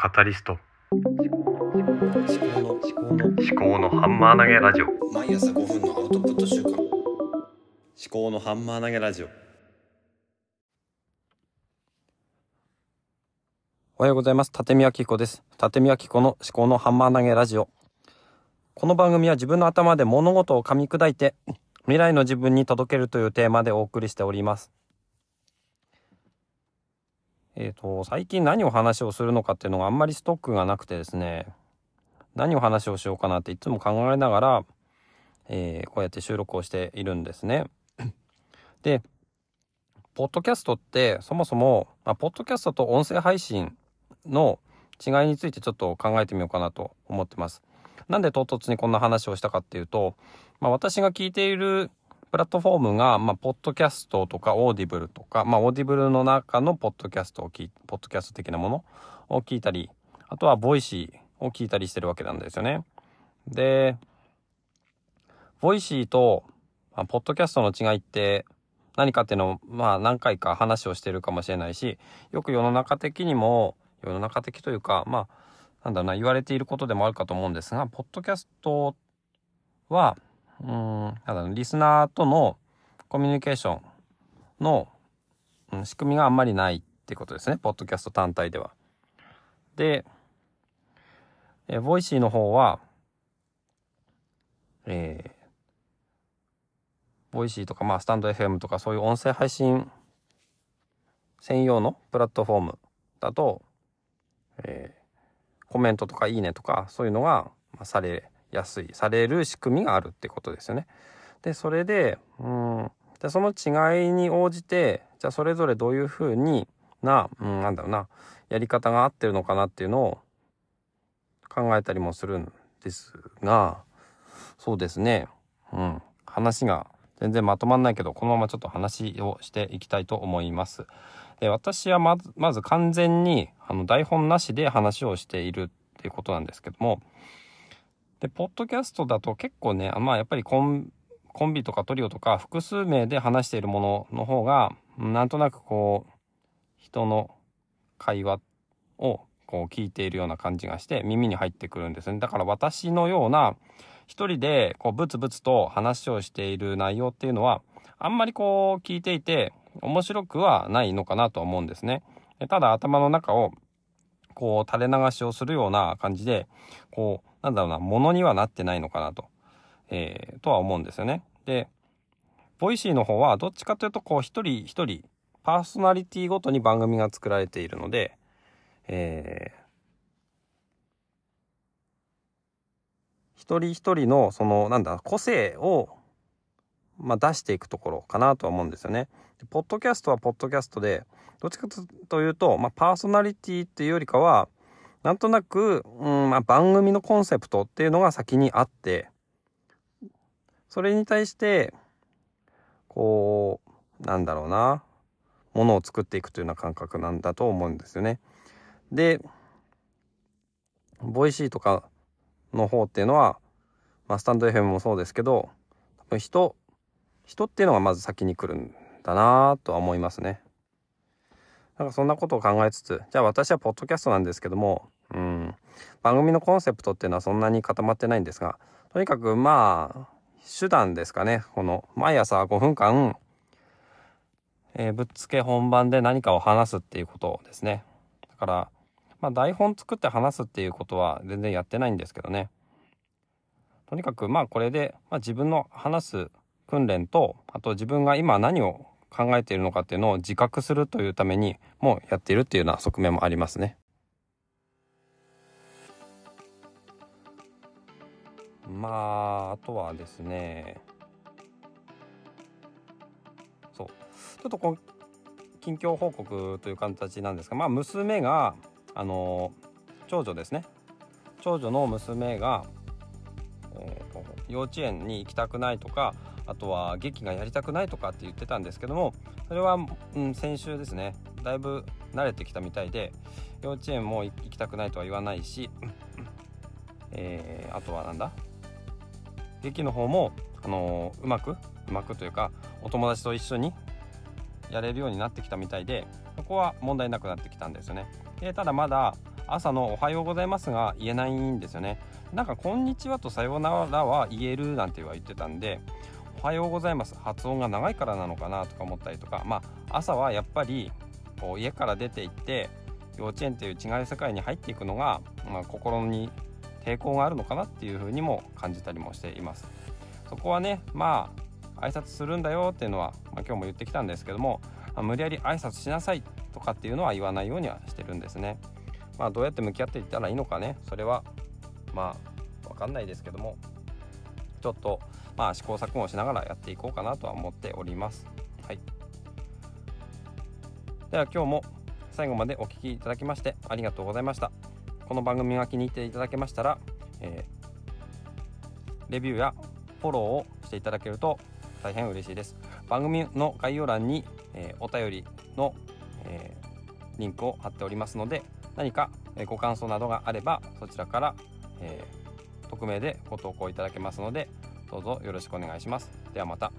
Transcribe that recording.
カタリスト思考の思考の思考のハンマー投げラジオ毎朝5分のアウトプット週間思考のハンマー投げラジオおはようございます。立見明子です。立見明子の思考のハンマー投げラジオ。この番組は自分の頭で物事を噛み砕いて未来の自分に届けるというテーマでお送りしております。えっ、と、最近何を話をするのかっていうのがあんまりストックがなくてですね、何を話をしようかなっていつも考えながら、えーこうやって収録をしているんですね。で、ポッドキャストってそもそも、まあ、ポッドキャストと音声配信の違いについてちょっと考えてみようかなと思ってます。なんで唐突にこんな話をしたかっていうと、まあ、私が聞いているプラットフォームが、まあ、ポッドキャストとか Audibleとか、まあ、 Audibleの中のポッドキャストを聞、ポッドキャスト的なものを聞いたり、あとは Voicyを聞いたりしてるわけなんですよね。で、 Voicyと、まあ、ポッドキャストの違いって何かっていうのを、まあ何回か話をしてるかもしれないし、よく世の中的にも、世の中的というか、まあ、なんだろうな、言われていることでもあるかと思うんですが、ポッドキャストは、うん、なんだ、リスナーとのコミュニケーションの、うん仕組みがあんまりないってことですね、ポッドキャスト単体では。で、え、 Voicyの方は、えー Voicyとか、まあ、 stand.fm とか、そういう音声配信専用のプラットフォームだと、えーコメントとかいいねとか、そういうのが、まあ、されやすい、される仕組みがあるってことですよね。で、それで、うん、じゃその違いに応じて、じゃあそれぞれどういうふうにな、うん、なんだろうな、やり方が合ってるのかなっていうのを考えたりもするんですが、そうですね、うん、話が全然まとまんないけど、このままちょっと話をしていきたいと思います。で、私はまず、まず完全に、あの、台本なしで話をしているっていうことなんですけども、で、ポッドキャストだと結構ね、まあやっぱりコン、コンビとかトリオとか複数名で話しているものの方が、なんとなくこう、人の会話をこう聞いているような感じがして耳に入ってくるんですね。だから私のような一人でこうブツブツと話をしている内容っていうのはあんまりこう聞いていて面白くはないのかなとは思うんですね。ただ頭の中をこう垂れ流しをするような感じでこうなんだろうなものにはなってないのかなと、えーとは思うんですよね。で Voicyの方はどっちかというとこう一人一人パーソナリティごとに番組が作られているので、えー一人一人のそのなんだ個性を、まあ、出していくところかなとは思うんですよね。でポッドキャストはポッドキャストでどっちかというと、まあ、パーソナリティっていうよりかはなんとなく、うんまあ、番組のコンセプトっていうのが先にあってそれに対してこうなんだろうなものを作っていくというような感覚なんだと思うんですよね。でボイシーとかの方っていうのは、まあ、スタンド FM もそうですけど人人っていうのがまず先に来るんだなとは思いますね。なんかそんなことを考えつつじゃあ私はポッドキャストなんですけども、うん、番組のコンセプトっていうのはそんなに固まってないんですがとにかくまあ手段ですかねこの毎朝5分間、えーぶっつけ本番で何かを話すっていうことですね。だからまあ台本作って話すっていうことは全然やってないんですけどね。とにかくまあこれで、まあ、自分の話す訓練とあと自分が今何を考えているのかっていうのを自覚するというためにもやっているっていうような側面もありますね。まああとはですねそうちょっとこう近況報告という形なんですがまあ娘があの長女ですね。長女の娘が、えーと幼稚園に行きたくないとかあとは劇がやりたくないとかって言ってたんですけどもそれは、うん、先週ですねだいぶ慣れてきたみたいで幼稚園も行きたくないとは言わないし、えーあとはなんだ？劇の方も、あのうまくうまくというかお友達と一緒にやれるようになってきたみたいでそこは問題なくなってきたんですよね。でただまだ朝の「おはようございます」が言えないんですよね。なんか「こんにちは」と「さようなら」は言えるなんては言ってたんで「おはようございます」発音が長いからなのかなとか思ったりとか。まあ朝はやっぱりこう家から出て行って幼稚園という違う世界に入っていくのが、まあ、心に抵抗があるのかなっていうふうにも感じたりもしています。そこはねまあ挨拶するんだよっていうのは、まあ、今日も言ってきたんですけども、まあ、無理やり挨拶しなさいとかっていうのは言わないようにはしてるんですね。まあどうやって向き合っていったらいいのかね。それはまあ分かんないですけどもちょっとまあ試行錯誤しながらやっていこうかなとは思っております。はい。では今日も最後までお聴きいただきましてありがとうございました。この番組が気に入っていただけましたら、えー、レビューやフォローをしていただけると大変嬉しいです番組の概要欄に、えー、お便りの、えー、リンクを貼っておりますので何かご感想などがあればそちらから、え、匿名でご投稿いただけますのでどうぞよろしくお願いしますではまた。